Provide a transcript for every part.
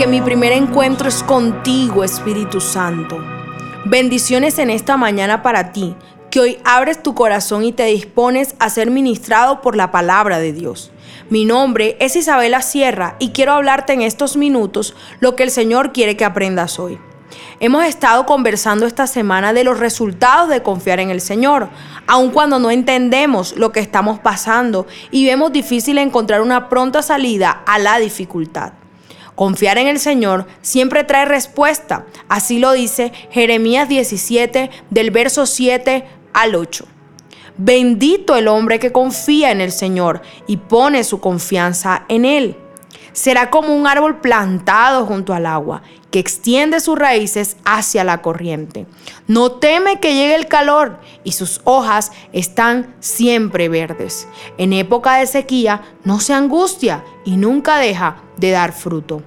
porque mi primer encuentro es contigo, Espíritu Santo. Bendiciones en esta mañana para ti, que hoy abres tu corazón y te dispones a ser ministrado por la palabra de Dios. Mi nombre es Isabela Sierra y quiero hablarte en estos minutos lo que el Señor quiere que aprendas hoy. Hemos estado conversando esta semana de los resultados de confiar en el Señor, aun cuando no entendemos lo que estamos pasando y vemos difícil encontrar una pronta salida a la dificultad. Confiar en el Señor siempre trae respuesta, así lo dice Jeremías 17 del verso 7 al 8. Bendito el hombre que confía en el Señor y pone su confianza en Él. Será como un árbol plantado junto al agua, que extiende sus raíces hacia la corriente. No teme que llegue el calor y sus hojas están siempre verdes. En época de sequía no se angustia y nunca deja de dar fruto.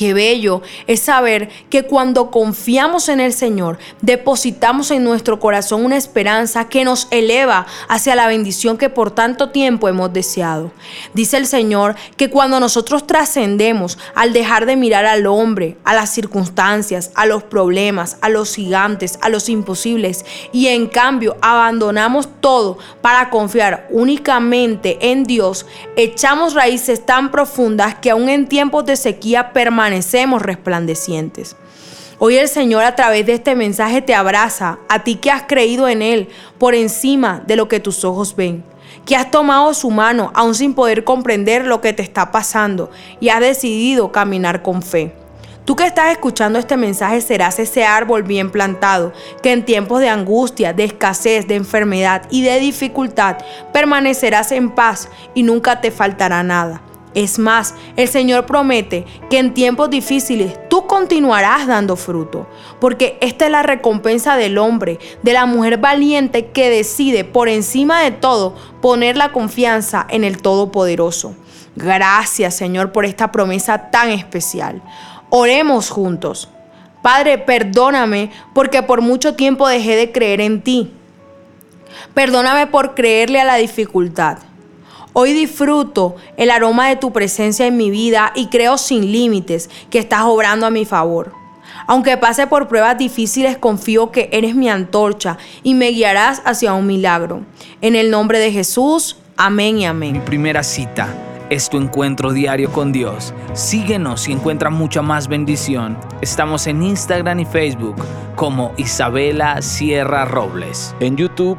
Qué bello es saber que cuando confiamos en el Señor, depositamos en nuestro corazón una esperanza que nos eleva hacia la bendición que por tanto tiempo hemos deseado. Dice el Señor que cuando nosotros trascendemos al dejar de mirar al hombre, a las circunstancias, a los problemas, a los gigantes, a los imposibles, y en cambio abandonamos todo para confiar únicamente en Dios, echamos raíces tan profundas que aún en tiempos de sequía permanecemos permanecemos resplandecientes. Hoy el Señor a través de este mensaje te abraza, a ti que has creído en Él por encima de lo que tus ojos ven, que has tomado su mano aún sin poder comprender lo que te está pasando y has decidido caminar con fe. Tú que estás escuchando este mensaje serás ese árbol bien plantado, que en tiempos de angustia, de escasez, de enfermedad y de dificultad permanecerás en paz y nunca te faltará nada. Es más, el Señor promete que en tiempos difíciles tú continuarás dando fruto, porque esta es la recompensa del hombre, de la mujer valiente que decide por encima de todo poner la confianza en el Todopoderoso. Gracias Señor por esta promesa tan especial. Oremos juntos. Padre, perdóname porque por mucho tiempo dejé de creer en ti. Perdóname por creerle a la dificultad. Hoy disfruto el aroma de tu presencia en mi vida y creo sin límites que estás obrando a mi favor. Aunque pase por pruebas difíciles, confío que eres mi antorcha y me guiarás hacia un milagro. En el nombre de Jesús, amén y amén. Mi primera cita es tu encuentro diario con Dios. Síguenos y encuentra mucha más bendición. Estamos en Instagram y Facebook como Isabela Sierra Robles. En YouTube